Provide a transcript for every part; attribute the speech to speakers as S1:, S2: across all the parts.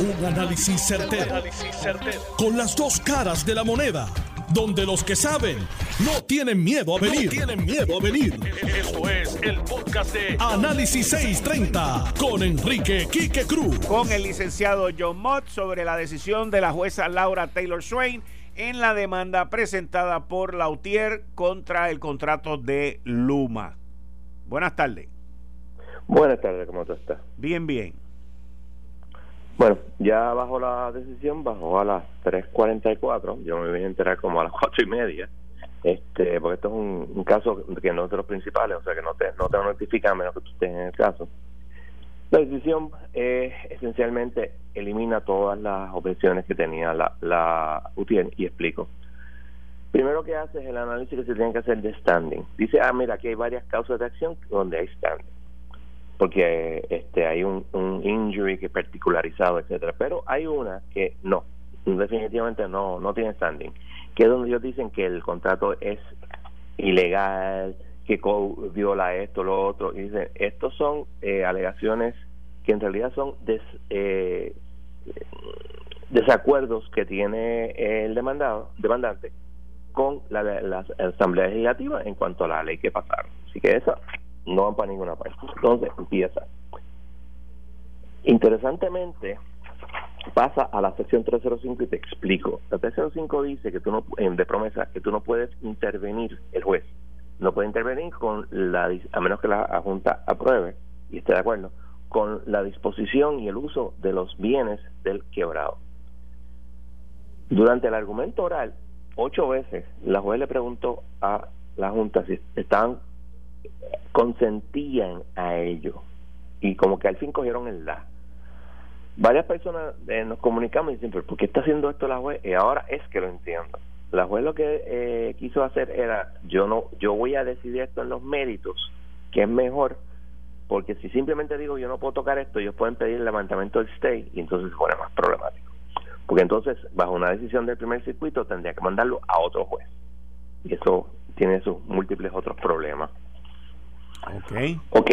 S1: Un análisis certero, Con las dos caras de la moneda. Donde los que saben no tienen miedo a venir. tienen miedo a venir. Esto es el podcast de Análisis 630 con Enrique Quique Cruz.
S2: Con el licenciado John Mott sobre la decisión de la jueza Laura Taylor Swain en la demanda presentada por Lautier contra el contrato de Luma. Buenas tardes.
S3: Buenas tardes, ¿cómo tú estás?
S2: Bien, bien.
S3: Bueno, ya bajo la decisión, bajó a las 3.44, yo me voy a enterar como a las cuatro y media, este, porque esto es un, caso que no es de los principales, o sea que no te, no te notifica a menos que tú estés en el caso. La decisión eh, esencialmente elimina todas las objeciones que tenía la, la UTIEN y explico. Primero que hace es el análisis que se tiene que hacer de standing. Dice, ah, mira, aquí hay varias causas de acción donde hay standing porque este hay un, un injury que particularizado, etcétera. Pero hay una que no, definitivamente no no tiene standing, que es donde ellos dicen que el contrato es ilegal, que viola esto, lo otro, y dicen, estos son eh, alegaciones que en realidad son des, eh, desacuerdos que tiene el demandado, demandante con la, la, Asamblea Legislativa en cuanto a la ley que pasaron. Así que esa no van para ninguna parte. Entonces empieza. Interesantemente, pasa a la sección 305 y te explico. La 305 dice que tú no, de promesa, que tú no puedes intervenir, el juez, no puede intervenir con la, a menos que la Junta apruebe y esté de acuerdo, con la disposición y el uso de los bienes del quebrado. Durante el argumento oral, ocho veces la juez le preguntó a la Junta si estaban consentían a ello y como que al fin cogieron el la. Varias personas eh, nos comunicamos y dicen, pero ¿por qué está haciendo esto la juez? Y ahora es que lo entiendo. La juez lo que eh, quiso hacer era, yo no, yo voy a decidir esto en los méritos, que es mejor, porque si simplemente digo yo no puedo tocar esto, ellos pueden pedir el levantamiento del stay y entonces se pone más problemático. Porque entonces, bajo una decisión del primer circuito, tendría que mandarlo a otro juez. Y eso tiene sus múltiples otros problemas.
S2: Ok.
S3: Ok,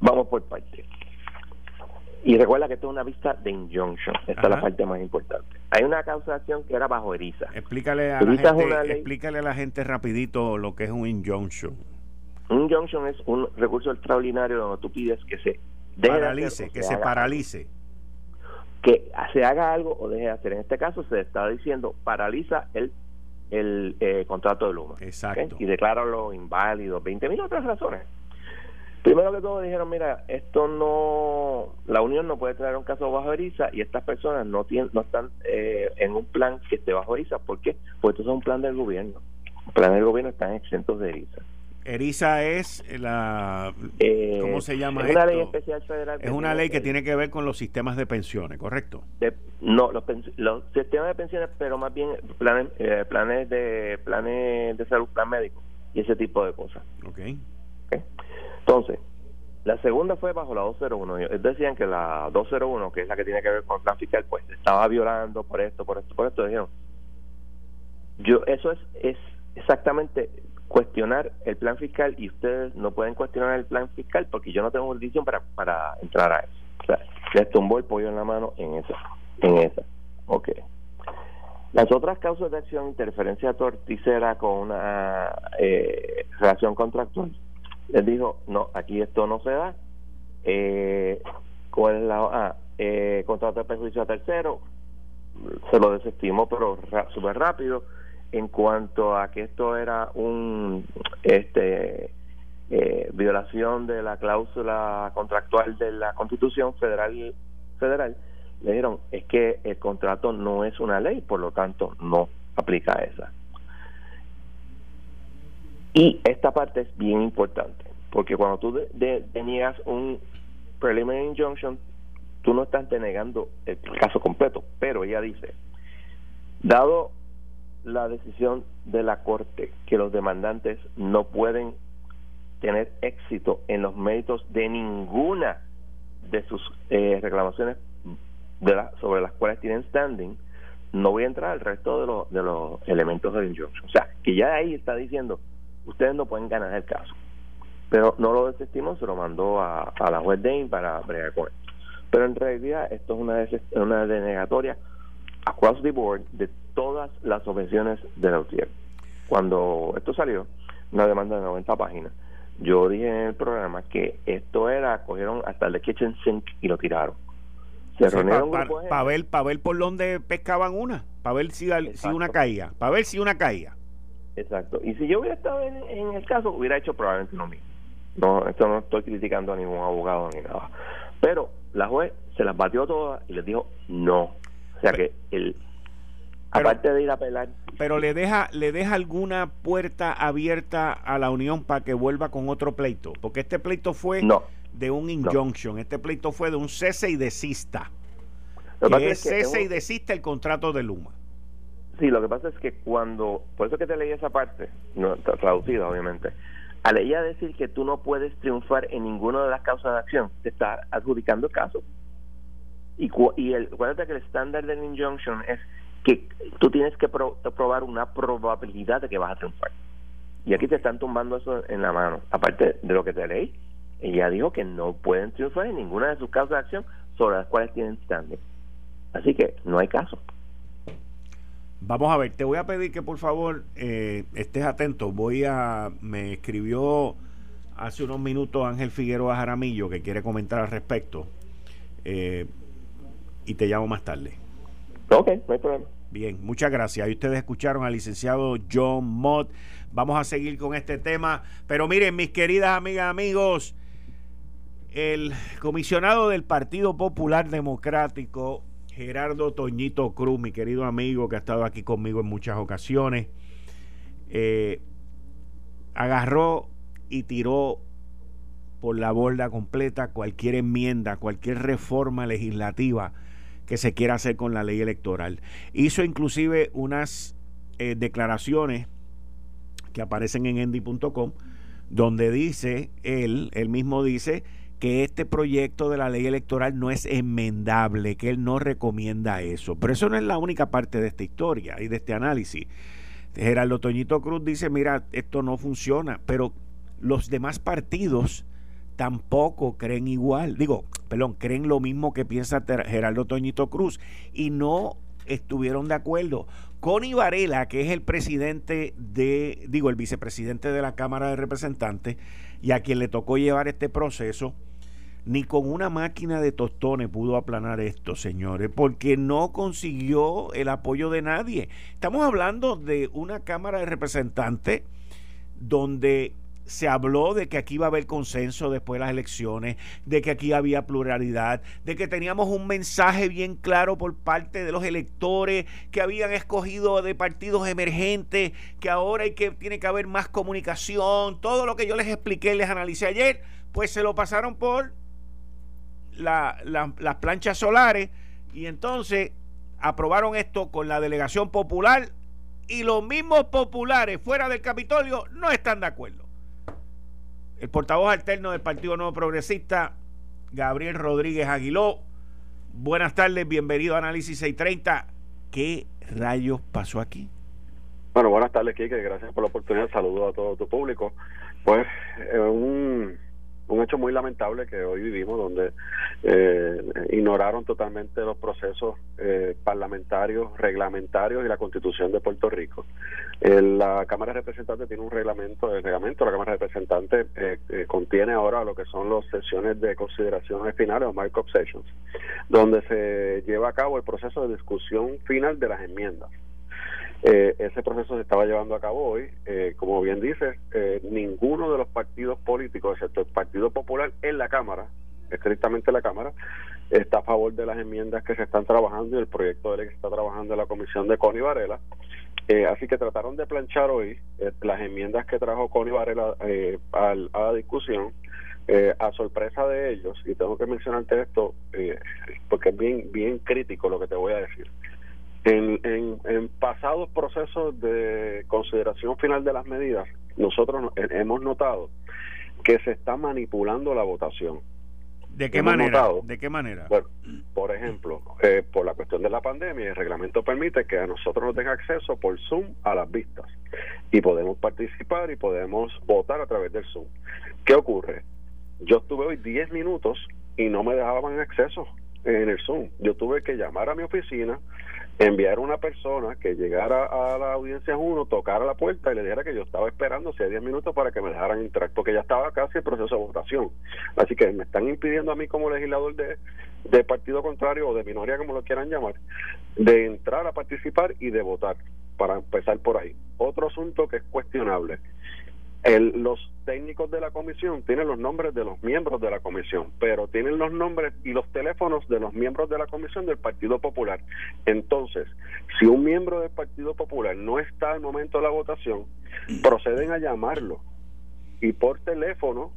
S3: vamos por parte. Y recuerda que esto es una vista de injunction. Esta es la parte más importante. Hay una causación que era bajo ERISA.
S2: Explícale a, la gente, explícale a la gente rapidito lo que es un injunction.
S3: Un injunction es un recurso extraordinario donde tú pides que se
S2: paralice, que se, paralice.
S3: Que se haga algo o deje de hacer. En este caso se está diciendo paraliza el el eh, contrato de Luma.
S2: Exacto.
S3: Y decláralo inválido. 20 mil otras razones. Primero que todo dijeron, mira, esto no, la Unión no puede traer un caso bajo ERISA y estas personas no tienen, no están eh, en un plan que esté bajo ERISA. ¿Por qué? Pues esto es un plan del gobierno. Los planes del gobierno están exentos de ERISA.
S2: ERISA es la, eh, ¿cómo se llama
S3: es una ley especial federal.
S2: Es una ley que tiene que ver con los sistemas de pensiones, ¿correcto?
S3: no, los, los, sistemas de pensiones, pero más bien planes, eh, planes de planes de salud, plan médico y ese tipo de cosas.
S2: Okay.
S3: ok. Entonces, la segunda fue bajo la 201. Ellos decían que la 201, que es la que tiene que ver con el plan fiscal, pues estaba violando por esto, por esto, por esto. Dijeron, yo, eso es, es exactamente cuestionar el plan fiscal y ustedes no pueden cuestionar el plan fiscal porque yo no tengo jurisdicción para, para entrar a eso. O sea, les tumbó el pollo en la mano en esa. En esa. Ok. Las otras causas de acción, interferencia torticera con una eh, relación contractual, les dijo, no, aquí esto no se da. Eh, ¿Cuál es la ah, eh, contrato de perjuicio a tercero? Se lo desestimó, pero súper rápido. En cuanto a que esto era un este eh, violación de la cláusula contractual de la Constitución Federal federal le dijeron es que el contrato no es una ley por lo tanto no aplica esa y esta parte es bien importante, porque cuando tú deniegas un preliminary injunction, tú no estás denegando el caso completo, pero ella dice, dado la decisión de la Corte que los demandantes no pueden tener éxito en los méritos de ninguna de sus eh, reclamaciones de sobre las cuales tienen standing, no voy a entrar al resto de, los de los elementos del injunction. O sea, que ya ahí está diciendo, ustedes no pueden ganar el caso. Pero no lo desestimó, se lo mandó a, la juez Dane para bregar con él. Pero en realidad esto es una, una denegatoria across the board de todas las subvenciones de la UTIER. Cuando esto salió, una demanda de 90 páginas, yo dije en el programa que esto era, cogieron hasta el de Kitchen Sink y lo tiraron.
S2: Se reunieron Para ver, ver por dónde pescaban una, para ver si, si una caía, para ver si una caía.
S3: Exacto. Y si yo hubiera estado en, el caso, hubiera hecho probablemente lo mismo. No, esto no estoy criticando a ningún abogado ni nada. Pero la juez se las batió todas y les dijo no. O sea que el aparte de ir a apelar
S2: pero le deja le deja alguna puerta abierta a la unión para que vuelva con otro pleito porque este pleito fue de un injunction este pleito fue de un cese y desista que es, cese y desista el contrato de Luma
S3: sí lo que pasa es que cuando por eso que te leí esa parte no traducida obviamente al ella decir que tú no puedes triunfar en ninguna de las causas de acción te está adjudicando el caso y, el, acuérdate que el estándar del injunction es que tú tienes que probar una probabilidad de que vas a triunfar. Y aquí te están tumbando eso en la mano. Aparte de lo que te leí, ella dijo que no pueden triunfar en ninguna de sus causas de acción sobre las cuales tienen standing. Así que no hay caso.
S2: Vamos a ver, te voy a pedir que por favor eh, estés atento. Voy a. Me escribió hace unos minutos Ángel Figueroa Jaramillo que quiere comentar al respecto. Eh, y te llamo más tarde.
S3: Ok, no hay problema.
S2: Bien, muchas gracias. Ahí ustedes escucharon al licenciado John Mott. Vamos a seguir con este tema. Pero miren, mis queridas amigas, amigos, el comisionado del Partido Popular Democrático, Gerardo Toñito Cruz, mi querido amigo que ha estado aquí conmigo en muchas ocasiones, eh, agarró y tiró por la borda completa cualquier enmienda, cualquier reforma legislativa que se quiera hacer con la ley electoral. Hizo inclusive unas eh, declaraciones que aparecen en endy.com donde dice él, él mismo dice que este proyecto de la ley electoral no es enmendable, que él no recomienda eso. Pero eso no es la única parte de esta historia y de este análisis. Gerardo Toñito Cruz dice, mira, esto no funciona, pero los demás partidos tampoco creen igual. Digo, perdón, creen lo mismo que piensa Gerardo Toñito Cruz y no estuvieron de acuerdo. Connie Varela, que es el presidente de, digo, el vicepresidente de la Cámara de Representantes y a quien le tocó llevar este proceso, ni con una máquina de tostones pudo aplanar esto, señores, porque no consiguió el apoyo de nadie. Estamos hablando de una Cámara de Representantes donde se habló de que aquí iba a haber consenso después de las elecciones, de que aquí había pluralidad, de que teníamos un mensaje bien claro por parte de los electores que habían escogido de partidos emergentes, que ahora hay que tiene que haber más comunicación, todo lo que yo les expliqué, les analicé ayer, pues se lo pasaron por las planchas solares y entonces aprobaron esto con la delegación popular y los mismos populares fuera del Capitolio no están de acuerdo el portavoz alterno del Partido Nuevo Progresista, Gabriel Rodríguez Aguiló. Buenas tardes, bienvenido a Análisis 630. ¿Qué rayos pasó aquí?
S4: Bueno, buenas tardes, Kike. Gracias por la oportunidad. Saludos a todo tu público. Pues, eh, un un hecho muy lamentable que hoy vivimos, donde eh, ignoraron totalmente los procesos eh, parlamentarios, reglamentarios y la Constitución de Puerto Rico. la Cámara de Representantes tiene un reglamento, el reglamento de la Cámara de Representantes eh, contiene ahora lo que son las sesiones de consideraciones finales o markup sessions, donde se lleva a cabo el proceso de discusión final de las enmiendas. Eh, ese proceso se estaba llevando a cabo hoy. Eh, como bien dice, eh, ninguno de los partidos políticos, excepto el Partido Popular en la Cámara, estrictamente la Cámara, está a favor de las enmiendas que se están trabajando y el proyecto de ley que está trabajando la Comisión de Connie Varela. así que trataron de planchar hoy las enmiendas que trajo Connie Varela a, la discusión. a sorpresa de ellos, y tengo que mencionarte esto porque es bien, bien crítico lo que te voy a decir. En, en, pasados procesos de consideración final de las medidas, nosotros hemos notado que se está manipulando la votación.
S2: ¿De qué manera? ¿De qué manera?
S4: Bueno, por ejemplo, eh, por la cuestión de la pandemia, el reglamento permite que a nosotros nos den acceso por Zoom a las vistas y podemos participar y podemos votar a través del Zoom. ¿Qué ocurre? Yo estuve hoy 10 minutos y no me dejaban acceso en el Zoom. Yo tuve que llamar a mi oficina, enviar una persona que llegara a la audiencia 1, tocara la puerta y le dijera que yo estaba esperando hace 10 minutos para que me dejaran entrar, porque ya estaba casi el proceso de votación. Así que me están impidiendo a mí como legislador de, de partido contrario o de minoría, como lo quieran llamar, de entrar a participar y de votar, para empezar por ahí. Otro asunto que es cuestionable el, los técnicos de la comisión tienen los nombres de los miembros de la comisión, pero tienen los nombres y los teléfonos de los miembros de la comisión del Partido Popular. Entonces, si un miembro del Partido Popular no está al momento de la votación, proceden a llamarlo y por teléfono,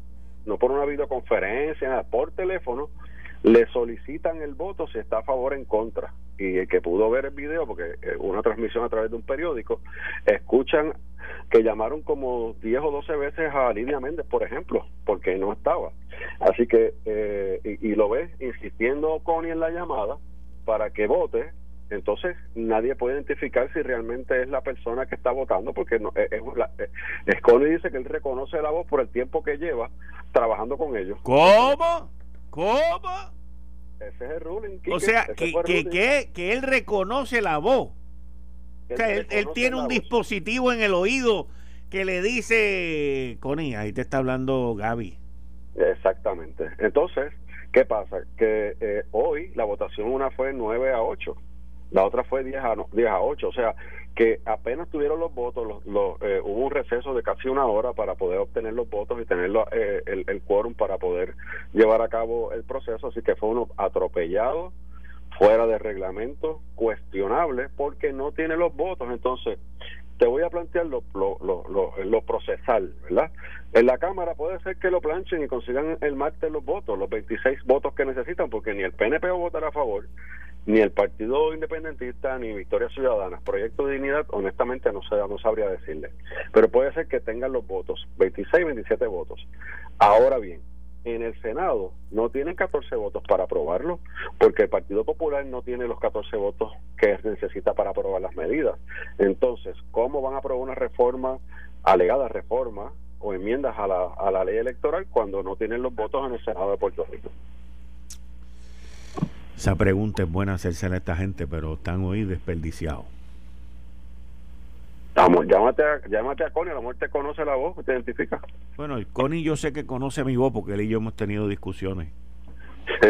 S4: no por una videoconferencia, por teléfono, le solicitan el voto si está a favor o en contra. Y el que pudo ver el video, porque una transmisión a través de un periódico, escuchan que llamaron como 10 o 12 veces a Lidia Méndez, por ejemplo, porque no estaba. Así que, eh, y, lo ves insistiendo Connie en la llamada para que vote, entonces nadie puede identificar si realmente es la persona que está votando, porque no, es, es, Connie dice que él reconoce la voz por el tiempo que lleva trabajando con ellos.
S2: ¿Cómo? ¿Cómo?
S4: Ese es el ruling.
S2: o sea, que, que, que él reconoce la voz él, tiene un dispositivo en el oído que le dice, Connie, ahí te está hablando Gaby.
S4: Exactamente. Entonces, ¿qué pasa? Que eh, hoy la votación una fue 9 a 8, la otra fue 10 a, 10 a 8, o sea, que apenas tuvieron los votos, los, eh, hubo un receso de casi una hora para poder obtener los votos y tener eh, el, el quórum para poder llevar a cabo el proceso, así que fue uno atropellado fuera de reglamento, cuestionable, porque no tiene los votos. Entonces, te voy a plantear lo, lo, lo, lo, procesal, ¿verdad? En la Cámara puede ser que lo planchen y consigan el martes los votos, los 26 votos que necesitan, porque ni el PNP va a votar a favor, ni el Partido Independentista, ni Victoria Ciudadana. Proyecto de Dignidad, honestamente, no, sé, no sabría decirle. Pero puede ser que tengan los votos, 26, 27 votos. Ahora bien, en el Senado no tienen 14 votos para aprobarlo, porque el Partido Popular no tiene los 14 votos que necesita para aprobar las medidas. Entonces, ¿cómo van a aprobar una reforma, alegada reforma o enmiendas a la, a la ley electoral cuando no tienen los votos en el Senado de Puerto Rico?
S2: Esa pregunta es buena hacerse a esta gente, pero están hoy desperdiciados.
S4: Vamos, llámate a, llámate a Connie, a lo mejor te conoce la voz, te identifica.
S2: Bueno, Connie yo sé que conoce mi voz porque él y yo hemos tenido discusiones.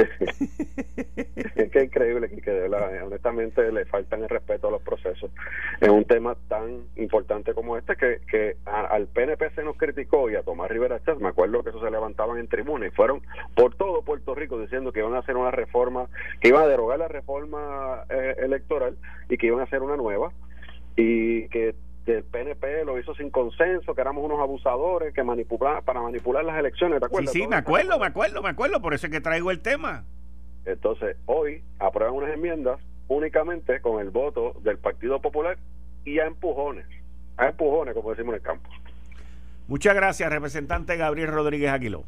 S4: es que increíble que, que honestamente le faltan el respeto a los procesos. Es un tema tan importante como este que, que al PNP se nos criticó y a Tomás Rivera Chávez, me acuerdo que eso se levantaban en tribuna y fueron por todo Puerto Rico diciendo que iban a hacer una reforma, que iban a derogar la reforma eh, electoral y que iban a hacer una nueva y que el PNP lo hizo sin consenso, que éramos unos abusadores que manipular para manipular las elecciones, ¿te acuerdas?
S2: Sí, sí, me acuerdo, me acuerdo, me acuerdo, por eso es que traigo el tema.
S4: Entonces, hoy aprueban unas enmiendas únicamente con el voto del Partido Popular y a empujones, a empujones, como decimos en el campo.
S2: Muchas gracias, representante Gabriel Rodríguez Aguiló.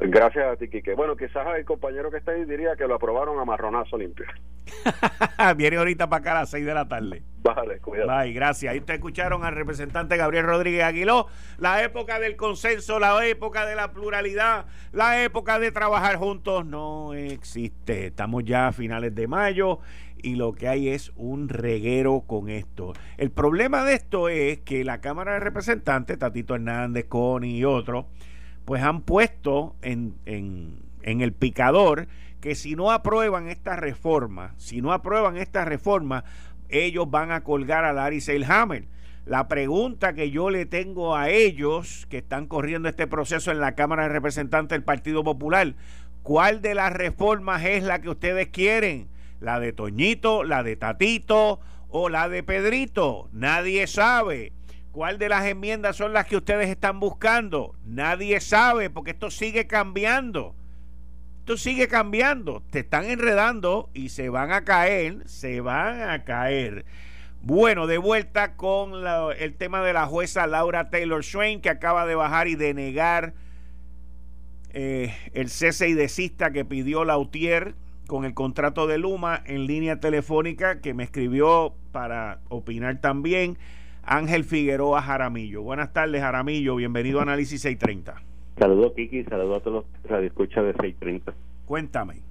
S4: Gracias a ti, Quique. Bueno, quizás el compañero que está ahí diría que lo aprobaron a marronazo limpio.
S2: Viene ahorita para acá a las 6 de la tarde.
S4: Vale, cuidado.
S2: Bye, gracias. Ahí ustedes escucharon al representante Gabriel Rodríguez Aguiló. La época del consenso, la época de la pluralidad, la época de trabajar juntos no existe. Estamos ya a finales de mayo y lo que hay es un reguero con esto. El problema de esto es que la Cámara de Representantes, Tatito Hernández, Connie y otros, pues han puesto en, en, en el picador que si no aprueban esta reforma, si no aprueban esta reforma, ellos van a colgar a Larry Seilhammer. La pregunta que yo le tengo a ellos que están corriendo este proceso en la Cámara de Representantes del Partido Popular, ¿cuál de las reformas es la que ustedes quieren? ¿La de Toñito, la de Tatito o la de Pedrito? Nadie sabe. ¿Cuál de las enmiendas son las que ustedes están buscando? Nadie sabe porque esto sigue cambiando. Esto sigue cambiando. Te están enredando y se van a caer, se van a caer. Bueno, de vuelta con el tema de la jueza Laura Taylor Swain que acaba de bajar y denegar eh, el cese y desista que pidió Lautier con el contrato de Luma en línea telefónica que me escribió para opinar también. Ángel Figueroa Jaramillo. Buenas tardes, Jaramillo. Bienvenido a Análisis 630.
S5: Saludos, Kiki. Saludos a todos los radioescuchas de 630.
S2: Cuéntame.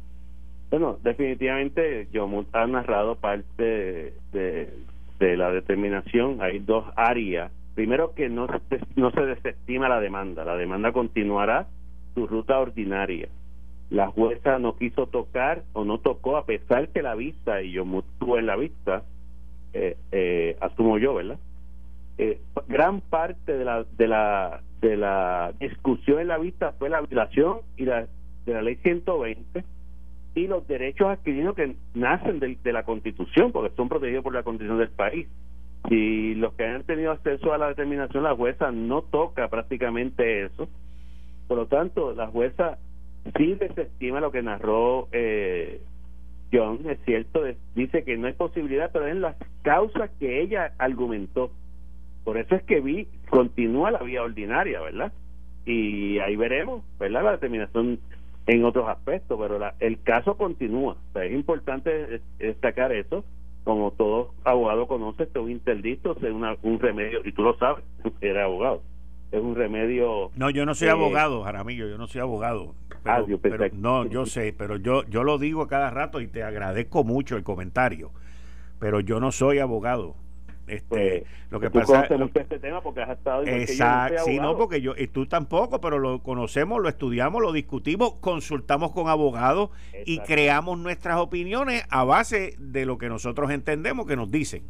S6: Bueno, definitivamente yo ha narrado parte de, de, la determinación. Hay dos áreas. Primero que no, no se desestima la demanda. La demanda continuará su ruta ordinaria. La jueza no quiso tocar o no tocó a pesar que la vista, y yo estuve en la vista, eh, eh, asumo yo, ¿verdad? Eh, gran parte de la, de la de la discusión en la vista fue la violación y la de la ley 120 y los derechos adquiridos que nacen de, la Constitución, porque son protegidos por la Constitución del país. Y los que han tenido acceso a la determinación, la jueza no toca prácticamente eso. Por lo tanto, la jueza sí desestima lo que narró eh, John, es cierto, dice que no hay posibilidad, pero es las causas que ella argumentó. Por eso es que vi, continúa la vía ordinaria, ¿verdad? Y ahí veremos, ¿verdad? La determinación en otros aspectos, pero el caso continúa. es importante destacar eso. Como todo abogado conoce, esto es un interdicto, es un remedio, y tú lo sabes, era abogado. Es un remedio.
S2: No, yo no soy eh, abogado, Jaramillo, yo no soy abogado. Ah, no, yo sé, pero yo, yo lo digo cada rato y te agradezco mucho el comentario, pero yo no soy abogado. Este, pues, lo que pasa
S6: este tema porque has estado
S2: exacto, sí, no porque yo y tú tampoco, pero lo conocemos, lo estudiamos, lo discutimos, consultamos con abogados y creamos nuestras opiniones a base de lo que nosotros entendemos que nos dicen.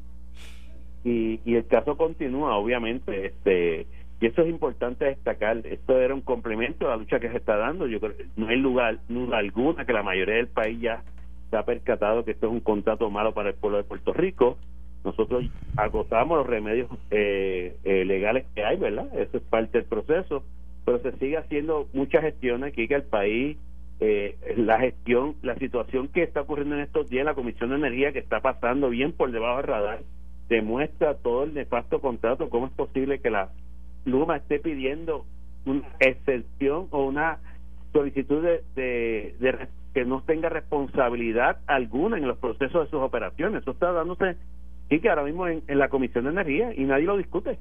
S6: Y, y el caso continúa, obviamente, este y eso es importante destacar. Esto era un complemento a la lucha que se está dando. Yo creo no hay lugar, duda alguna que la mayoría del país ya se ha percatado que esto es un contrato malo para el pueblo de Puerto Rico nosotros agotamos los remedios eh, eh, legales que hay, ¿verdad? Eso es parte del proceso, pero se sigue haciendo mucha gestión aquí que el país, eh, la gestión, la situación que está ocurriendo en estos días, la Comisión de Energía que está pasando bien por debajo del radar, demuestra todo el nefasto contrato, cómo es posible que la Luma esté pidiendo una excepción o una solicitud de, de que no tenga responsabilidad alguna en los procesos de sus operaciones. Eso está dándose y que ahora mismo en, la Comisión de Energía y nadie lo discute.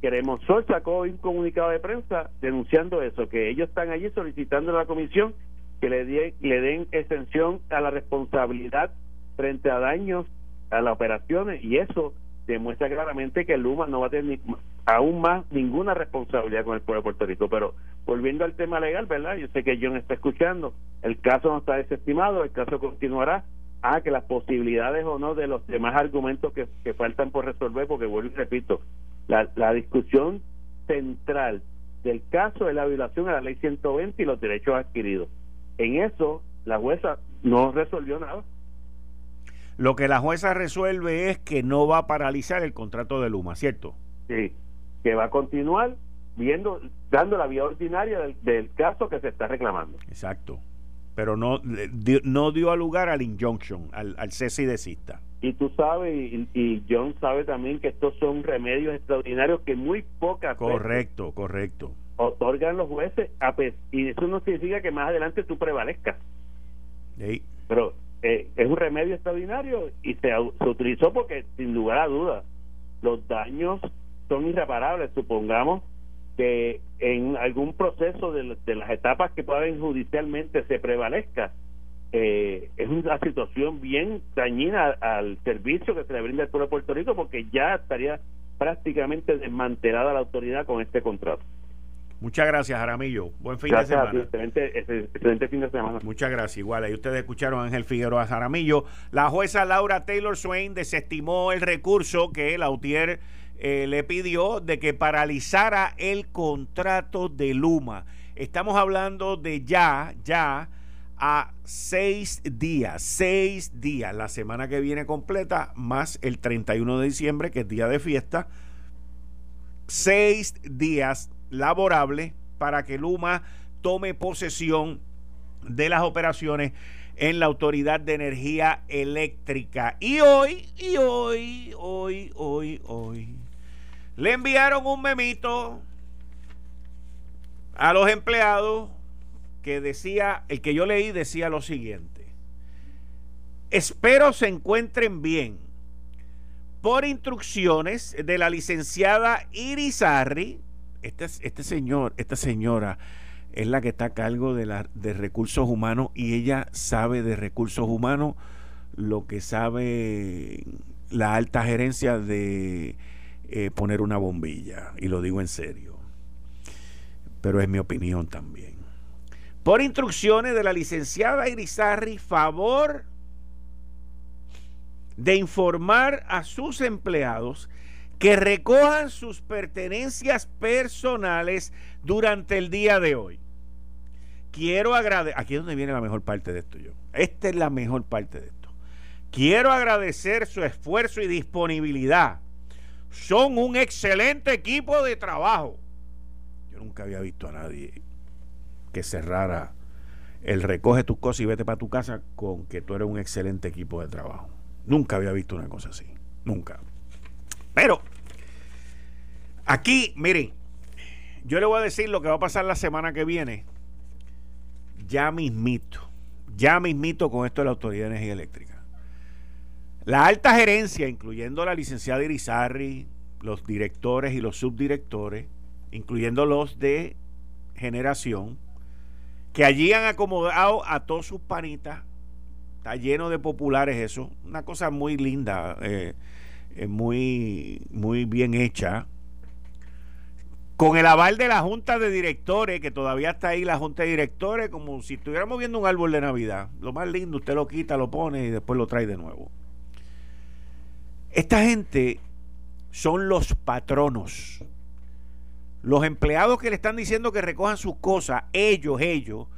S6: Queremos Sol sacó un comunicado de prensa denunciando eso, que ellos están allí solicitando a la comisión que le, le den extensión a la responsabilidad frente a daños a las operaciones y eso demuestra claramente que Luma no va a tener aún más ninguna responsabilidad con el pueblo de Puerto Rico. Pero volviendo al tema legal, ¿verdad? Yo sé que John está escuchando, el caso no está desestimado, el caso continuará a que las posibilidades o no de los demás argumentos que, faltan por resolver, porque vuelvo y repito, la, la discusión central del caso es la violación a la ley 120 y los derechos adquiridos. En eso, la jueza no resolvió nada.
S2: Lo que la jueza resuelve es que no va a paralizar el contrato de Luma, ¿cierto?
S6: Sí, que va a continuar viendo, dando la vía ordinaria del, del caso que se está reclamando.
S2: Exacto pero no, dio, no dio lugar al injunction, al, al cese y desista.
S6: Y tú sabes, y, John sabe también que estos son remedios extraordinarios que muy pocas
S2: Correcto, correcto.
S6: Otorgan los jueces, y eso no significa que más adelante tú prevalezcas. Pero eh, es un remedio extraordinario y se, se utilizó porque, sin lugar a dudas, los daños son irreparables. Supongamos que en algún proceso de, las etapas que puedan judicialmente se prevalezca, eh, es una situación bien dañina al servicio que se le brinda al pueblo de Puerto Rico porque ya estaría prácticamente desmantelada la autoridad con este contrato.
S2: Muchas gracias, Jaramillo. Buen fin de semana.
S6: excelente, fin de semana.
S2: Muchas gracias. Igual, ahí ustedes escucharon a Ángel Figueroa Jaramillo. La jueza Laura Taylor Swain desestimó el recurso que Lautier eh, le pidió de que paralizara el contrato de Luma. Estamos hablando de ya, ya a seis días, seis días, la semana que viene completa, más el 31 de diciembre, que es día de fiesta, seis días laborables para que Luma tome posesión de las operaciones en la Autoridad de Energía Eléctrica. Y hoy, y hoy, hoy, hoy, hoy, le enviaron un memito a los empleados que decía, el que yo leí decía lo siguiente. Espero se encuentren bien. Por instrucciones de la licenciada Irizarri, este, este señor, esta señora, es la que está a cargo de, de recursos humanos y ella sabe de recursos humanos lo que sabe la alta gerencia de eh, poner una bombilla. Y lo digo en serio. Pero es mi opinión también. Por instrucciones de la licenciada Irizarri, favor de informar a sus empleados que recojan sus pertenencias personales durante el día de hoy. Quiero agradecer, aquí es donde viene la mejor parte de esto yo. Esta es la mejor parte de esto. Quiero agradecer su esfuerzo y disponibilidad. Son un excelente equipo de trabajo. Yo nunca había visto a nadie que cerrara el recoge tus cosas y vete para tu casa con que tú eres un excelente equipo de trabajo. Nunca había visto una cosa así. Nunca. Pero Aquí, miren, yo le voy a decir lo que va a pasar la semana que viene. Ya mismito, ya mismito con esto de la Autoridad de Energía Eléctrica. La alta gerencia, incluyendo la licenciada Irizarri, los directores y los subdirectores, incluyendo los de generación, que allí han acomodado a todos sus panitas. Está lleno de populares eso. Una cosa muy linda, eh, eh, muy, muy bien hecha con el aval de la Junta de Directores, que todavía está ahí la Junta de Directores, como si estuviéramos viendo un árbol de Navidad. Lo más lindo, usted lo quita, lo pone y después lo trae de nuevo. Esta gente son los patronos. Los empleados que le están diciendo que recojan sus cosas, ellos, ellos,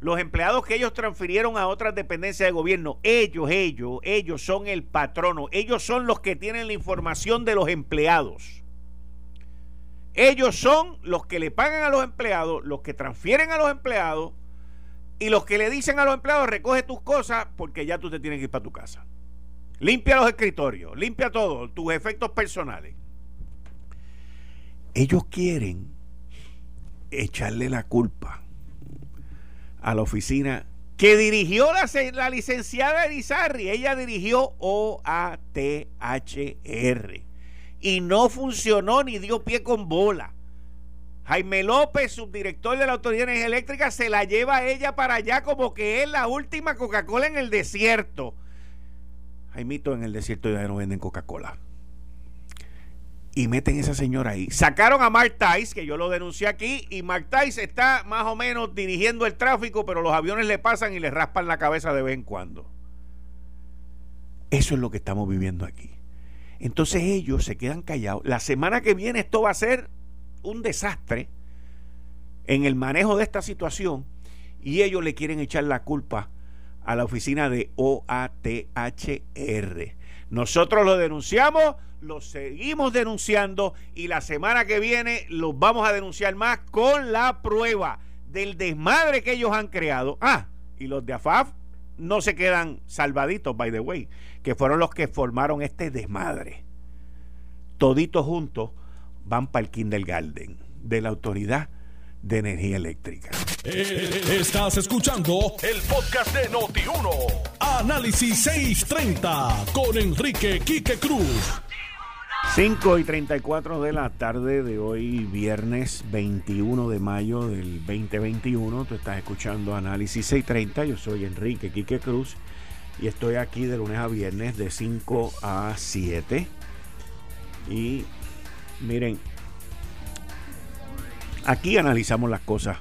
S2: los empleados que ellos transfirieron a otras dependencias de gobierno, ellos, ellos, ellos son el patrono, ellos son los que tienen la información de los empleados. Ellos son los que le pagan a los empleados, los que transfieren a los empleados y los que le dicen a los empleados recoge tus cosas porque ya tú te tienes que ir para tu casa. Limpia los escritorios, limpia todo, tus efectos personales. Ellos quieren echarle la culpa a la oficina que dirigió la, la licenciada Elizarri. Ella dirigió OATHR y no funcionó ni dio pie con bola. Jaime López, subdirector de la Autoridad Energía Eléctrica, se la lleva a ella para allá como que es la última Coca-Cola en el desierto. Jaimito, en el desierto ya no venden Coca-Cola. Y meten a esa señora ahí. Sacaron a Mark Tice, que yo lo denuncié aquí, y Mark Tice está más o menos dirigiendo el tráfico, pero los aviones le pasan y le raspan la cabeza de vez en cuando. Eso es lo que estamos viviendo aquí. Entonces ellos se quedan callados. La semana que viene esto va a ser un desastre en el manejo de esta situación y ellos le quieren echar la culpa a la oficina de OATHR. Nosotros lo denunciamos, lo seguimos denunciando y la semana que viene los vamos a denunciar más con la prueba del desmadre que ellos han creado. Ah, y los de AFAF no se quedan salvaditos, by the way, que fueron los que formaron este desmadre. Toditos juntos van para el kindergarten de la Autoridad de Energía Eléctrica.
S1: Eh, estás escuchando el podcast de Noti1. Análisis 630 con Enrique Quique Cruz.
S2: 5 y 34 de la tarde de hoy, viernes 21 de mayo del 2021. Tú estás escuchando Análisis 630. Yo soy Enrique Quique Cruz y estoy aquí de lunes a viernes de 5 a 7. Y miren, aquí analizamos las cosas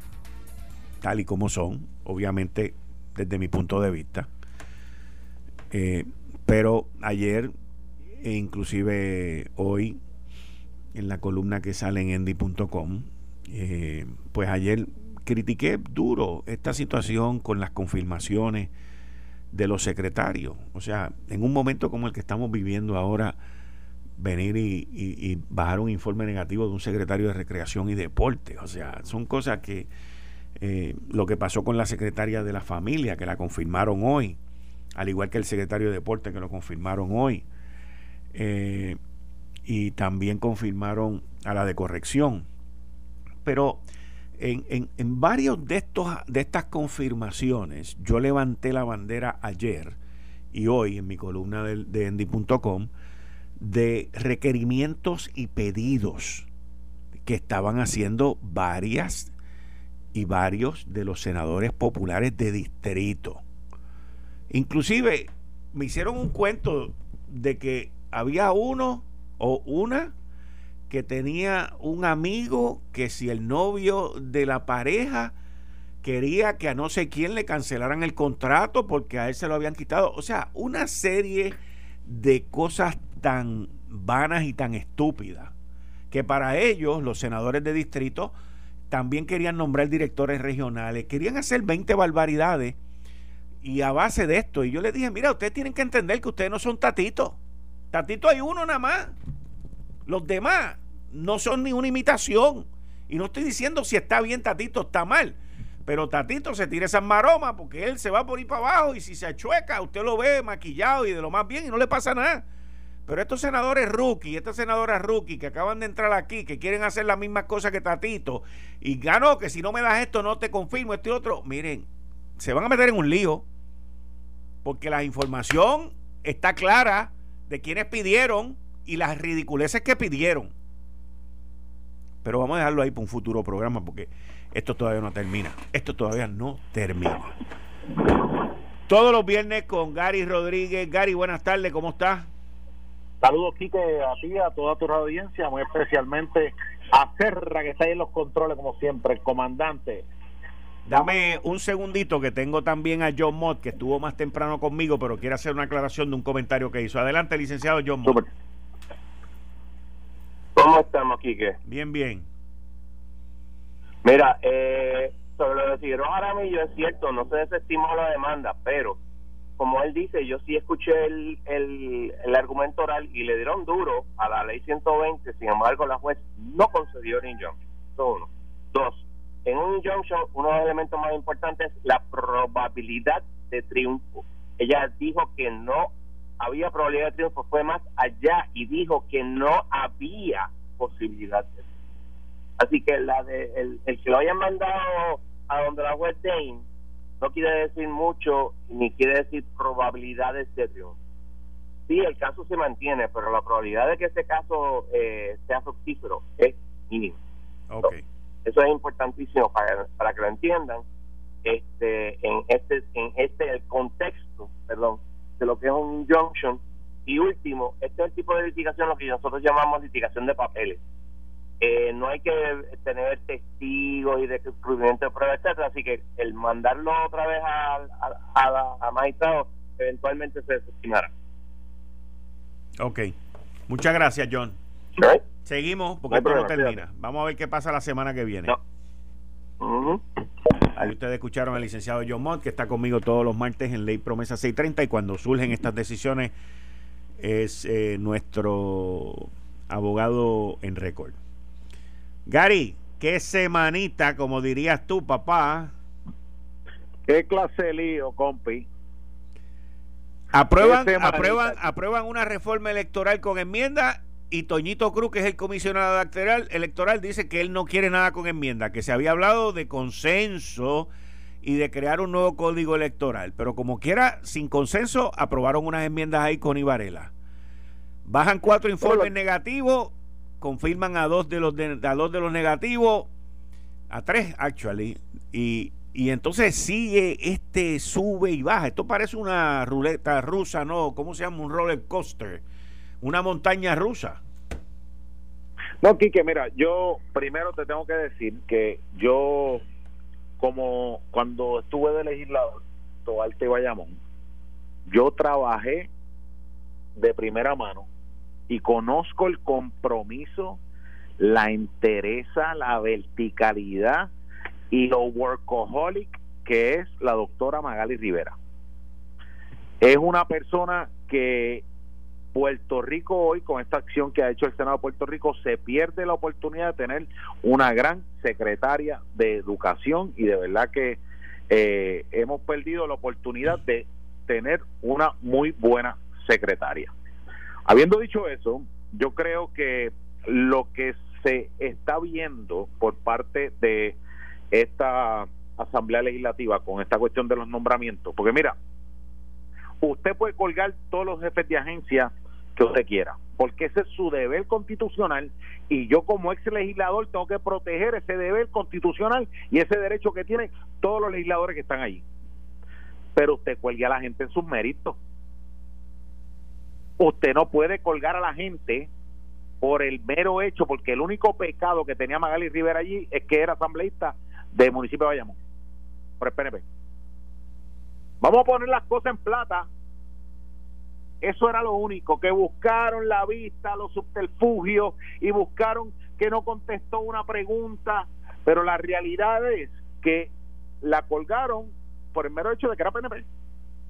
S2: tal y como son, obviamente desde mi punto de vista. Eh, pero ayer e inclusive hoy en la columna que sale en endy.com, eh, pues ayer critiqué duro esta situación con las confirmaciones de los secretarios. O sea, en un momento como el que estamos viviendo ahora, venir y, bajar un informe negativo de un secretario de recreación y deporte. O sea, son cosas que eh, lo que pasó con la secretaria de la familia, que la confirmaron hoy, al igual que el secretario de deporte, que lo confirmaron hoy. Eh, y también confirmaron a la de corrección. Pero en, en, en, varios de, estos, de estas confirmaciones, yo levanté la bandera ayer y hoy en mi columna de, de endy.com de requerimientos y pedidos que estaban haciendo varias y varios de los senadores populares de distrito. Inclusive me hicieron un cuento de que había uno o una que tenía un amigo que si el novio de la pareja quería que a no sé quién le cancelaran el contrato porque a él se lo habían quitado. O sea, una serie de cosas tan vanas y tan estúpidas que para ellos, los senadores de distrito, también querían nombrar directores regionales, querían hacer 20 barbaridades y a base de esto. Y yo les dije, mira, ustedes tienen que entender que ustedes no son tatitos. Tatito hay uno nada más. Los demás no son ni una imitación. Y no estoy diciendo si está bien Tatito, está mal. Pero Tatito se tira esas maromas porque él se va por ir para abajo y si se achueca, usted lo ve maquillado y de lo más bien y no le pasa nada. Pero estos senadores rookie, estas senadoras rookie que acaban de entrar aquí, que quieren hacer las mismas cosas que Tatito, y ganó que si no me das esto no te confirmo, este otro, miren, se van a meter en un lío, porque la información está clara de quienes pidieron y las ridiculeces que pidieron. Pero vamos a dejarlo ahí para un futuro programa, porque esto todavía no termina. Esto todavía no termina. Todos los viernes con Gary Rodríguez. Gary, buenas tardes, ¿cómo estás?
S6: Saludos, Quique, a ti, a toda tu audiencia, muy especialmente a Serra, que está ahí en los controles, como siempre, el comandante.
S2: Dame un segundito que tengo también a John Mott, que estuvo más temprano conmigo, pero quiere hacer una aclaración de un comentario que hizo. Adelante, licenciado John Mott.
S3: ¿Cómo estamos, Quique?
S2: Bien, bien.
S3: Mira, eh, sobre lo de Figueroa Jaramillo es cierto, no se desestimó la demanda, pero como él dice, yo sí escuché el, el, argumento oral y le dieron duro a la ley 120, sin embargo la juez no concedió el injunction. Eso uno. Dos, en un injunction uno de los elementos más importantes es la probabilidad de triunfo. Ella dijo que no había probabilidad de triunfo, fue más allá y dijo que no había posibilidad de triunfo. Así que la de, el, el que lo hayan mandado a donde la juez Dane no quiere decir mucho ni quiere decir probabilidades de triunfo. Sí, el caso se mantiene, pero la probabilidad de que ese caso eh, sea fructífero es mínima.
S2: Okay.
S3: Eso es importantísimo para, para que lo entiendan. Este, en este, en este el contexto, perdón, de lo que es un injunction. Y último, este es el tipo de litigación lo que nosotros llamamos litigación de papeles eh, no hay que tener testigos y descubrimiento de pruebas, etcétera, así que el mandarlo otra vez a, a, a, magistrado eventualmente se desestimará.
S2: Ok, muchas gracias John. Seguimos porque esto no termina. Vamos a ver qué pasa la semana que viene. Ahí ustedes escucharon al licenciado John Mott, que está conmigo todos los martes en Ley Promesa 630 y cuando surgen estas decisiones es eh, nuestro abogado en récord. Gary, qué semanita, como dirías tú, papá.
S6: Qué clase de lío, compi.
S2: Aprueban, aprueban, aprueban una reforma electoral con enmienda y Toñito Cruz, que es el comisionado electoral, electoral, dice que él no quiere nada con enmienda, que se había hablado de consenso y de crear un nuevo código electoral. Pero como quiera, sin consenso, aprobaron unas enmiendas ahí con Ibarela. Bajan cuatro informes negativos confirman a dos de los a dos de los negativos, a tres actually, y, y entonces sigue este sube y baja. Esto parece una ruleta rusa, ¿no? ¿Cómo se llama? Un roller coaster, una montaña rusa.
S6: No, Quique, mira, yo primero te tengo que decir que yo, como cuando estuve de legislador, Toalte y Bayamón, yo trabajé de primera mano y conozco el compromiso, la interesa, la verticalidad y lo workaholic que es la doctora Magali Rivera. Es una persona que Puerto Rico hoy, con esta acción que ha hecho el Senado de Puerto Rico, se pierde la oportunidad de tener una gran secretaria de educación y de verdad que eh, hemos perdido la oportunidad de tener una muy buena secretaria. Habiendo dicho eso, yo creo que lo que se está viendo por parte de esta Asamblea Legislativa con esta cuestión de los nombramientos, porque mira, usted puede colgar todos los jefes de agencia que usted quiera, porque ese es su deber constitucional y yo como ex legislador tengo que proteger ese deber constitucional y ese derecho que tienen todos los legisladores que están allí. Pero usted cuelga a la gente en sus méritos. Usted no puede colgar a la gente por el mero hecho, porque el único pecado que tenía Magali Rivera allí es que era asambleísta del municipio de Bayamón, por el PNP. Vamos a poner las cosas en plata. Eso era lo único, que buscaron la vista, los subterfugios y buscaron que no contestó una pregunta, pero la realidad es que la colgaron por el mero hecho de que era PNP,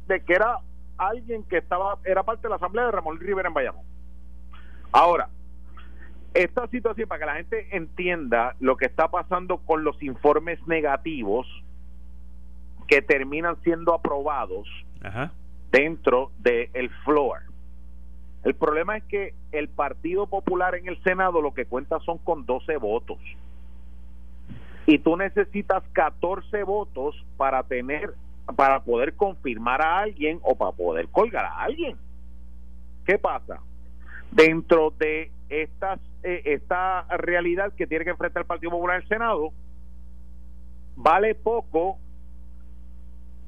S6: de que era alguien que estaba era parte de la asamblea de Ramón Rivera en Bayamón. Ahora, esta situación para que la gente entienda lo que está pasando con los informes negativos que terminan siendo aprobados dentro del el floor. El problema es que el Partido Popular en el Senado lo que cuenta son con 12 votos. Y tú necesitas 14 votos para tener para poder confirmar a alguien o para poder colgar a alguien. ¿Qué pasa? Dentro de estas, eh, esta realidad que tiene que enfrentar el Partido Popular en el Senado, vale poco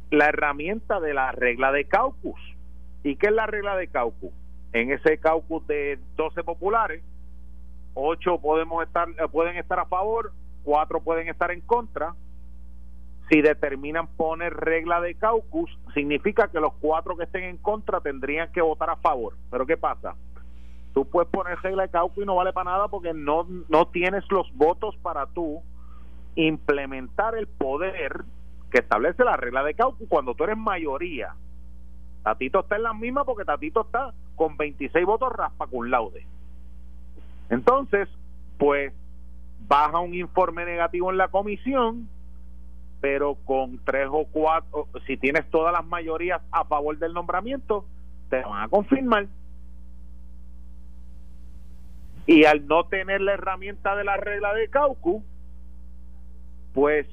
S6: la herramienta de la regla de caucus. ¿Y qué es la regla de caucus? En ese caucus de 12 populares, 8 podemos estar, eh, pueden estar a favor, 4 pueden estar en contra. Si determinan poner regla de caucus, significa que los cuatro que estén en contra tendrían que votar a favor. Pero ¿qué pasa? Tú puedes poner regla de caucus y no vale para nada porque no, no tienes los votos para tú implementar el poder que establece la regla de caucus cuando tú eres mayoría. Tatito está en la misma porque Tatito está con 26 votos raspa con laude. Entonces, pues baja un informe negativo en la comisión, pero con tres o cuatro, si tienes todas las mayorías a favor del nombramiento, te van a confirmar. Y al no tener la herramienta de la regla de caucus, pues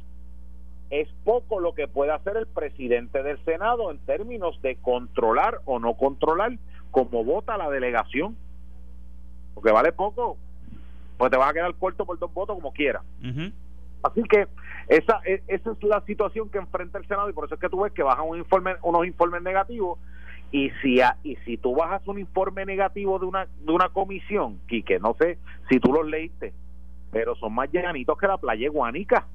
S6: es poco lo que puede hacer el presidente del Senado en términos de controlar o no controlar cómo vota la delegación. Porque vale poco, pues te vas a quedar corto por dos votos como quiera. Así que esa, e, esa es la situación que enfrenta el Senado y por eso es que tú ves que bajan un informe, unos informes negativos y si y si tú bajas un informe negativo de una de una comisión, que no sé si tú los leíste, pero son más llanitos que la playa Guanica.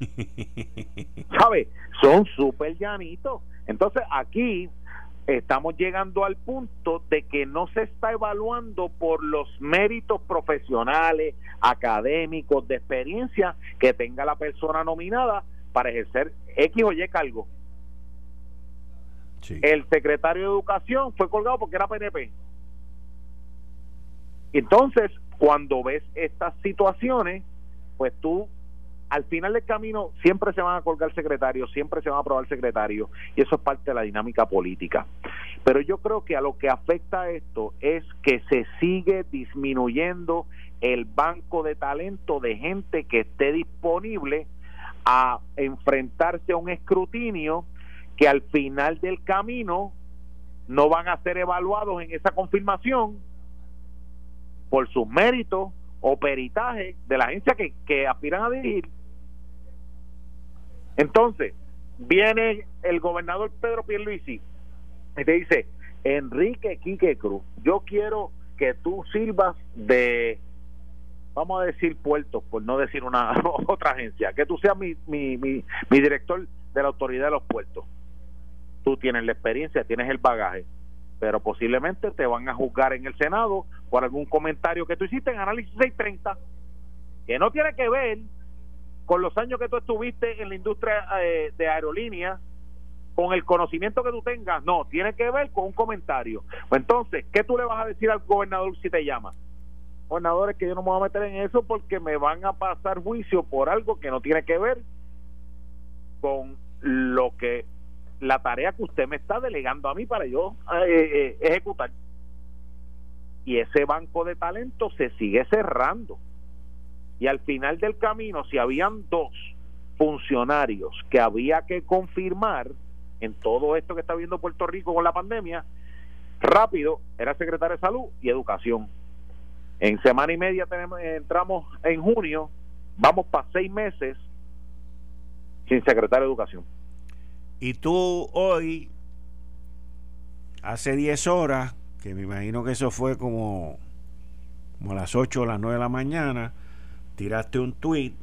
S6: ¿Sabes? Son súper llanitos. Entonces aquí estamos llegando al punto de que no se está evaluando por los méritos profesionales, académicos, de experiencia que tenga la persona nominada para ejercer X o Y cargo. El secretario de Educación fue colgado porque era PNP. Entonces, cuando ves estas situaciones, pues tú al final del camino siempre se van a colgar secretarios, siempre se van a aprobar secretarios y eso es parte de la dinámica política. Pero yo creo que a lo que afecta esto es que se sigue disminuyendo el banco de talento de gente que esté disponible a enfrentarse a un escrutinio que al final del camino no van a ser evaluados en esa confirmación por sus méritos o peritaje de la agencia que, que aspiran a dirigir. Entonces, viene el gobernador Pedro Pierluisi y te dice, Enrique Quique Cruz, yo quiero que tú sirvas de, vamos a decir puertos, por no decir una otra agencia, que tú seas mi, mi, mi, mi director de la autoridad de los puertos. Tú tienes la experiencia, tienes el bagaje pero posiblemente te van a juzgar en el Senado por algún comentario que tú hiciste en Análisis 630, que no tiene que ver con los años que tú estuviste en la industria eh, de aerolíneas, con el conocimiento que tú tengas, no, tiene que ver con un comentario. Pues entonces, ¿qué tú le vas a decir al gobernador si te llama? Gobernador, es que yo no me voy a meter en eso porque me van a pasar juicio por algo que no tiene que ver con lo que la tarea que usted me está delegando a mí para yo eh, eh, ejecutar. Y ese banco de talento se sigue cerrando. Y al final del camino, si habían dos funcionarios que había que confirmar en todo esto que está viendo Puerto Rico con la pandemia, rápido era secretario de salud y educación. En semana y media tenemos, entramos en junio, vamos para seis meses sin secretario de educación.
S2: Y tú hoy, hace 10 horas, que me imagino que eso fue como, como a las 8 o las 9 de la mañana, tiraste un tweet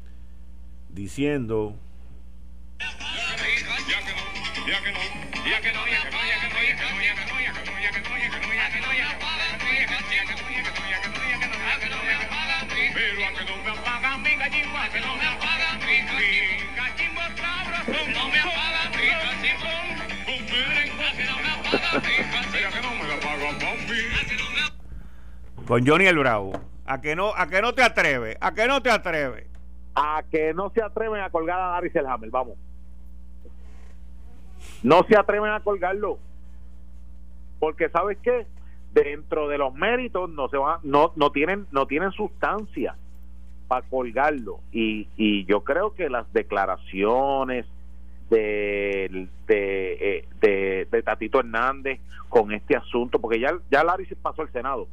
S2: diciendo Con Johnny el Bravo. A que no, a que no te atreves, a que no te atreves.
S6: A que no se atreven a colgar a Larry Selhammer, vamos. No se atreven a colgarlo. Porque sabes qué? Dentro de los méritos no se van, no, no tienen, no tienen sustancia para colgarlo. Y, y yo creo que las declaraciones, de, de, de, de, Tatito Hernández con este asunto, porque ya, ya Larry se pasó al Senado.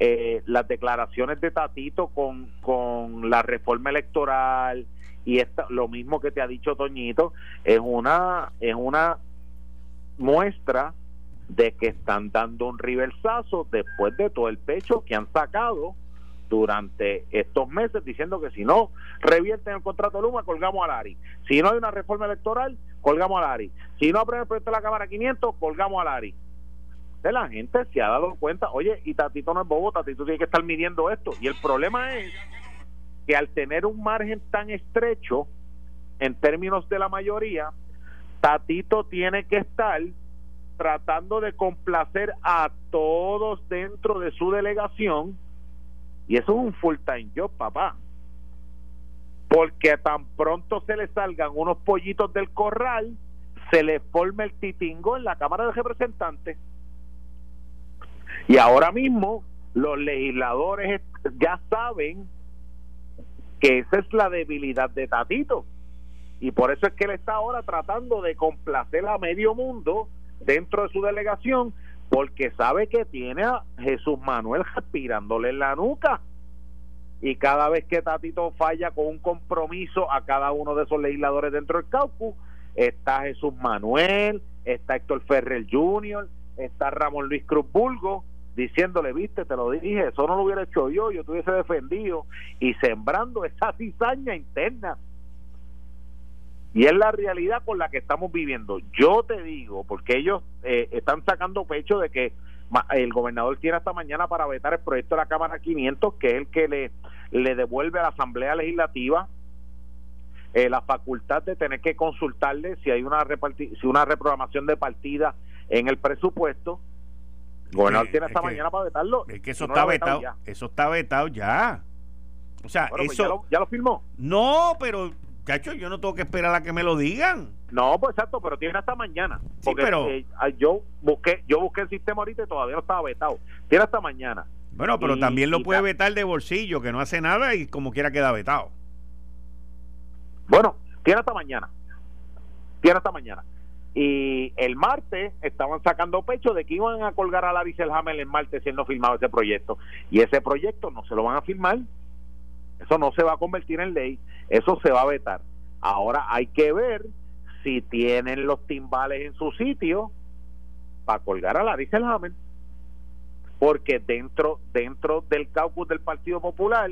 S6: Eh, las declaraciones de Tatito con, con la reforma electoral y esta, lo mismo que te ha dicho Toñito, es una, es una muestra de que están dando un reversazo después de todo el pecho que han sacado durante estos meses diciendo que si no revierten el contrato de Luma, colgamos a Lari. Si no hay una reforma electoral, colgamos a Lari. Si no aprueba el proyecto de la Cámara 500, colgamos a Lari. De la gente se ha dado cuenta, oye, y Tatito no es bobo, Tatito tiene que estar midiendo esto. Y el problema es que al tener un margen tan estrecho en términos de la mayoría, Tatito tiene que estar tratando de complacer a todos dentro de su delegación y eso es un full time job, papá. Porque tan pronto se le salgan unos pollitos del corral, se le forma el titingo en la Cámara de Representantes. Y ahora mismo los legisladores ya saben que esa es la debilidad de Tatito. Y por eso es que él está ahora tratando de complacer a medio mundo dentro de su delegación porque sabe que tiene a Jesús Manuel respirándole en la nuca. Y cada vez que Tatito falla con un compromiso a cada uno de esos legisladores dentro del caucus, está Jesús Manuel, está Héctor Ferrer Jr., está Ramón Luis Cruz Bulgo, diciéndole, viste, te lo dije, eso no lo hubiera hecho yo, yo te hubiese defendido, y sembrando esa cizaña interna y es la realidad con la que estamos viviendo. Yo te digo, porque ellos eh, están sacando pecho de que el gobernador tiene hasta mañana para vetar el proyecto de la Cámara 500, que es el que le, le devuelve a la Asamblea Legislativa eh, la facultad de tener que consultarle si hay una si una reprogramación de partida en el presupuesto. El gobernador tiene hasta mañana para vetarlo.
S2: Es que eso está vetado, eso está vetado ya. O sea, pues eso
S6: ya, lo, ya lo firmó.
S2: No, pero Cacho, yo no tengo que esperar a que me lo digan.
S6: No, pues exacto, pero tiene hasta mañana. Porque pero... Eh, yo busqué yo busqué el sistema ahorita y todavía no estaba vetado. Tiene hasta mañana.
S2: Bueno, pero también lo puede vetar de bolsillo, que no hace nada y como quiera queda vetado.
S6: Bueno, tiene hasta mañana. Tiene hasta mañana. Y el martes estaban sacando pecho de que iban a colgar a Larry Selhammer el martes si él no firmaba ese proyecto. Y ese proyecto no se lo van a firmar eso no se va a convertir en ley, eso se va a vetar. Ahora hay que ver si tienen los timbales en su sitio para colgar a Larry Selhammer. Porque dentro, dentro del caucus del Partido Popular,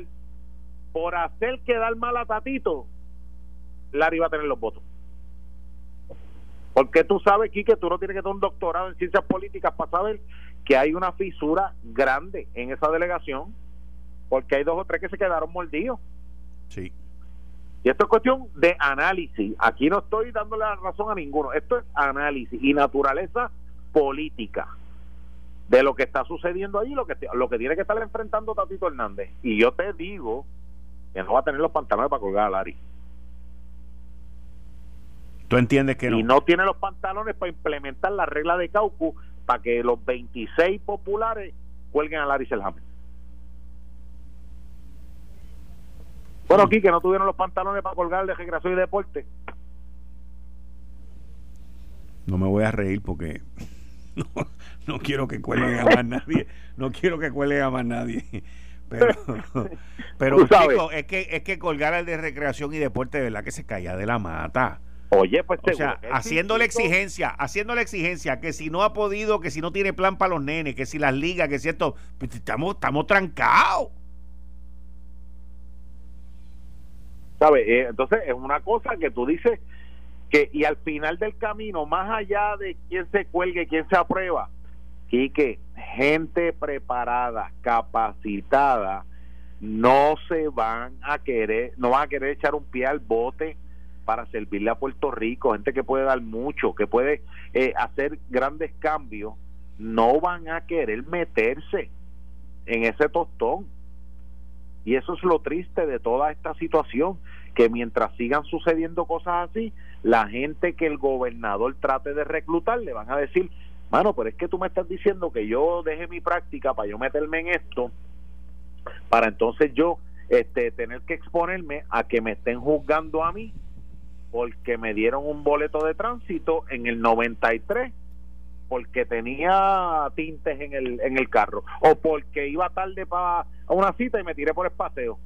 S6: por hacer quedar mal a Tatito, Larry va a tener los votos. Porque tú sabes, que tú no tienes que tener un doctorado en ciencias políticas para saber que hay una fisura grande en esa delegación porque hay dos o tres que se quedaron mordidos.
S2: Sí.
S6: Y esto es cuestión de análisis. Aquí no estoy dándole la razón a ninguno. Esto es análisis y naturaleza política de lo que está sucediendo ahí, lo que lo que tiene que estar enfrentando Tatito Hernández. Y yo te digo que no va a tener los pantalones para colgar a Lari.
S2: ¿Tú entiendes que no?
S6: Y no tiene los pantalones para implementar la regla de Caucu para que los 26 populares cuelguen a Larry Selhammer. Bueno, aquí que no tuvieron los pantalones para colgar de recreación y deporte.
S2: No me voy a reír porque no quiero que cuelguen a más nadie, no quiero que cuelguen a más nadie. Pero, pero chico, es que es que colgar al de recreación y deporte, de verdad que se caía de la mata.
S6: Oye, pues
S2: o sea, haciendo la exigencia, haciendo la exigencia que si no ha podido, que si no tiene plan para los nenes, que si las ligas, que si esto, pues estamos, estamos trancados.
S6: ¿Sabes? Eh, entonces es una cosa que tú dices que, y al final del camino, más allá de quién se cuelgue, quién se aprueba, que gente preparada, capacitada, no se van a querer, no van a querer echar un pie al bote para servirle a Puerto Rico, gente que puede dar mucho, que puede eh, hacer grandes cambios, no van a querer meterse en ese tostón. Y eso es lo triste de toda esta situación, que mientras sigan sucediendo cosas así, la gente que el gobernador trate de reclutar le van a decir, mano, pero es que tú me estás diciendo que yo deje mi práctica para yo meterme en esto, para entonces yo este, tener que exponerme a que me estén juzgando a mí porque me dieron un boleto de tránsito en el 93 porque tenía tintes en el, en el carro o porque iba tarde para una cita y me tiré por el paseo.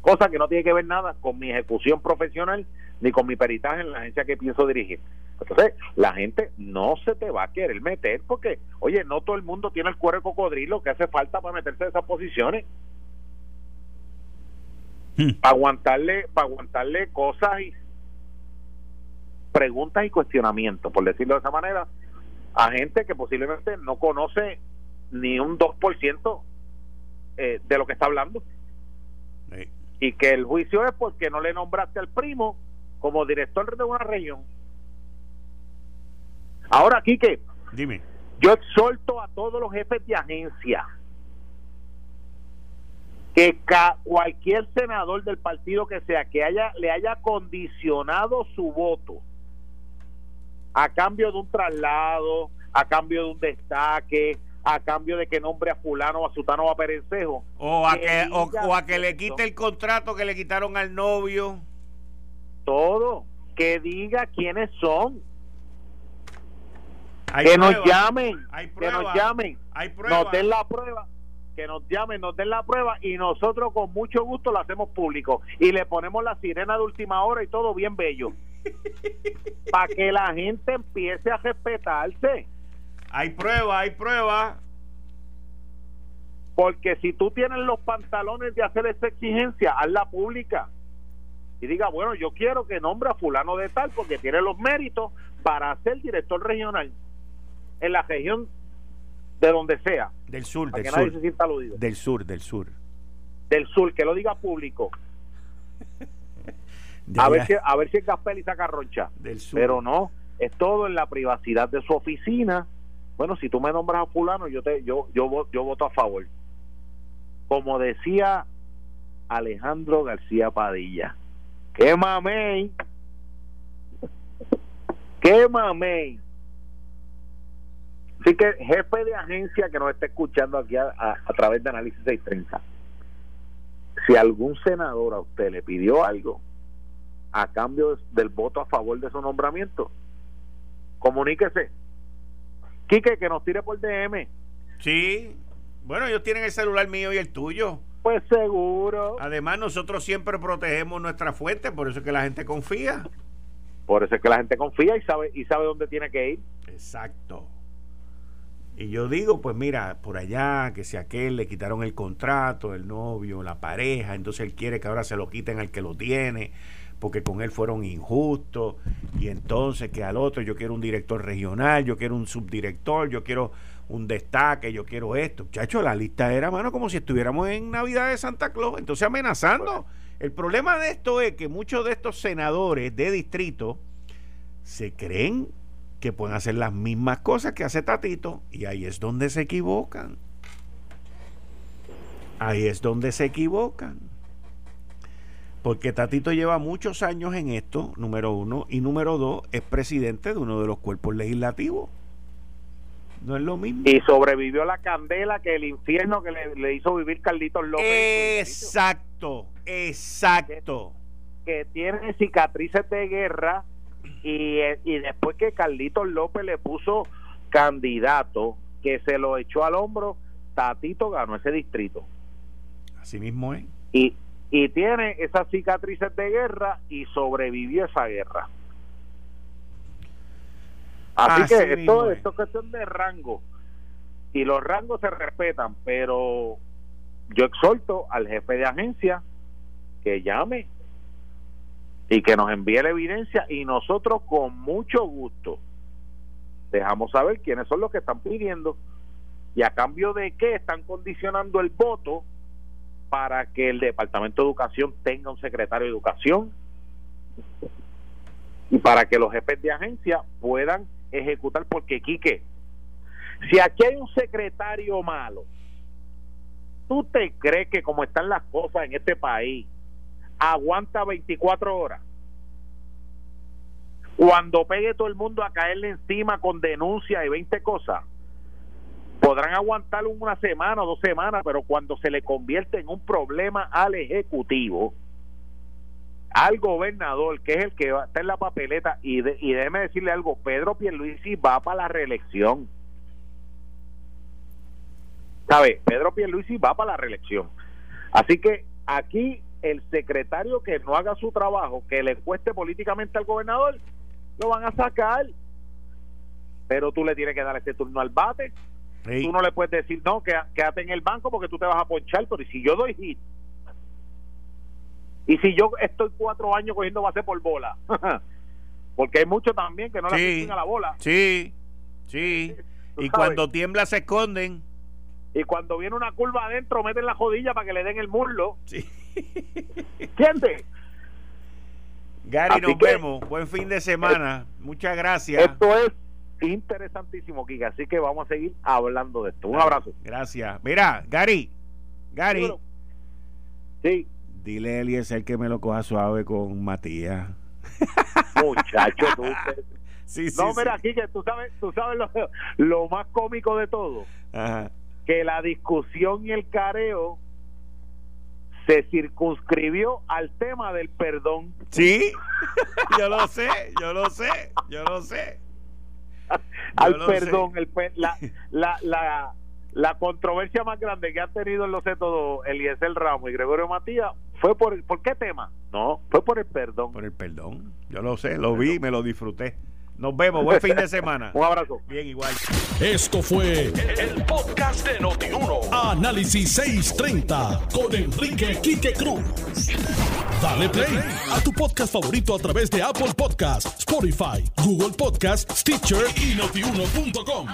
S6: Cosa que no tiene que ver nada con mi ejecución profesional ni con mi peritaje en la agencia que pienso dirigir. Entonces, la gente no se te va a querer meter porque, oye, no todo el mundo tiene el cuero de cocodrilo que hace falta para meterse en esas posiciones. Hmm. Para aguantarle, para aguantarle cosas y preguntas y cuestionamientos, por decirlo de esa manera, a gente que posiblemente no conoce ni un 2% eh, de lo que está hablando. Y que el juicio es porque no le nombraste al primo como director de una región. Ahora, Quique,
S2: dime.
S6: Yo exhorto a todos los jefes de agencia que cualquier senador del partido que sea que haya le haya condicionado su voto a cambio de un traslado, a cambio de un destaque, a cambio de que nombre a fulano o a sutano o a perencejo.
S2: O a que, o, a que le quite el contrato que le quitaron al novio.
S6: Todo. Que diga quiénes son. que nos llamen. que nos llamen. Nos den la prueba que nos llamen, nos den la prueba y nosotros con mucho gusto lo hacemos público y le ponemos la sirena de última hora y todo bien bello. Para que la gente empiece a respetarse.
S2: Hay prueba, hay prueba.
S6: Porque si tú tienes los pantalones de hacer esa exigencia, hazla pública. Y diga, bueno, yo quiero que nombre a fulano de tal porque tiene los méritos para ser director regional en la región de donde sea.
S2: Del sur,
S6: del sur. se.
S2: Del sur, del sur.
S6: Del sur, que lo diga público. A ver, si, a ver si es Gaspel y saca roncha.
S2: Del sur.
S6: Pero no, es todo en la privacidad de su oficina. Bueno, si tú me nombras a fulano, yo te yo yo yo voto a favor. Como decía Alejandro García Padilla. ¡Qué mamey! ¡Qué mamey! Así que, jefe de agencia que nos está escuchando aquí a, través de Análisis 630, si algún senador a usted le pidió algo a cambio del voto a favor de su nombramiento, comuníquese. Quique, que nos tire por DM.
S2: Sí. Bueno, ellos tienen el celular mío y el tuyo.
S6: Pues seguro.
S2: Además, nosotros siempre protegemos nuestra fuente, por eso es que la gente confía.
S6: Por eso es que la gente confía y sabe y sabe dónde tiene que ir.
S2: Exacto. Y yo digo, pues mira, por allá, que si a aquel le quitaron el contrato, el novio, la pareja, entonces él quiere que ahora se lo quiten al que lo tiene, porque con él fueron injustos, y entonces que al otro yo quiero un director regional, yo quiero un subdirector, yo quiero un destaque, yo quiero esto. Muchachos, la lista era, mano, como si estuviéramos en Navidad de Santa Claus, entonces amenazando. El problema de esto es que muchos de estos senadores de distrito se creen que pueden hacer las mismas cosas que hace Tatito y ahí es donde se equivocan. Ahí es donde se equivocan. Porque Tatito lleva muchos años en esto, número uno, y número dos, es presidente de uno de los cuerpos legislativos. No es lo mismo.
S6: Y sobrevivió la candela que el infierno que le, hizo vivir Carlitos López.
S2: Exacto, exacto.
S6: que tiene cicatrices de guerra y, y después que Carlitos López le puso candidato que se lo echó al hombro, Tatito ganó ese distrito.
S2: Así mismo es.
S6: Y, y tiene esas cicatrices de guerra y sobrevivió esa guerra. Así, que esto, esto es cuestión de rango. Y los rangos se respetan, pero yo exhorto al jefe de agencia que llame y que nos envíe la evidencia y nosotros con mucho gusto dejamos saber quiénes son los que están pidiendo y a cambio de qué están condicionando el voto para que el Departamento de Educación tenga un secretario de Educación y para que los jefes de agencia puedan ejecutar porque Quique si aquí hay un secretario malo ¿tú te crees que como están las cosas en este país aguanta 24 horas. Cuando pegue todo el mundo a caerle encima con denuncia y 20 cosas, podrán aguantar una semana o dos semanas, pero cuando se le convierte en un problema al Ejecutivo, al gobernador, que es el que está en la papeleta, y, y déjeme decirle algo, Pedro Pierluisi va para la reelección. ¿Sabe? Pedro Pierluisi va para la reelección. Así que aquí el secretario que no haga su trabajo, que le cueste políticamente al gobernador, lo van a sacar. Pero tú le tienes que dar este turno al bate. Tú no le puedes decir, no, que, quédate en el banco porque tú te vas a ponchar. Pero si yo doy hit, y si yo estoy cuatro años cogiendo base por bola, porque hay muchos también que no le a la bola.
S2: Sí, sí. y cuando tiembla se esconden.
S6: Y cuando viene una curva adentro, meten la jodilla para que le den el muslo.
S2: Sí.
S6: ¿Entiendes?
S2: Gary, nos vemos. Buen fin de semana. Muchas gracias.
S6: Esto es interesantísimo, Kika. Así que vamos a seguir hablando de esto. Un abrazo.
S2: Gracias. Mira, Gary. Gary.
S6: Sí.
S2: Dile a Eliezer que me lo coja suave con Matías.
S6: Muchacho, tú. Sí, sí, no, mira, aquí que tú sabes, tú sabes lo, lo más cómico de todo. Ajá que la discusión y el careo se circunscribió al tema del perdón.
S2: Sí, yo lo sé, yo lo sé, yo lo sé.
S6: al perdón, el, la, la, la, la, controversia más grande que ha tenido en los todo Eliezer Ramos y Gregorio Matías fue por, ¿por qué tema? No, fue por el perdón.
S2: Por el perdón, yo lo sé, lo vi, me lo disfruté. Nos vemos. Buen fin de semana.
S6: Un abrazo.
S2: Bien, igual.
S1: Esto fue el, podcast de Notiuno. Análisis 630 con Enrique Quique Cruz. Dale play a tu podcast favorito a través de Apple Podcasts, Spotify, Google Podcasts, Stitcher y notiuno.com.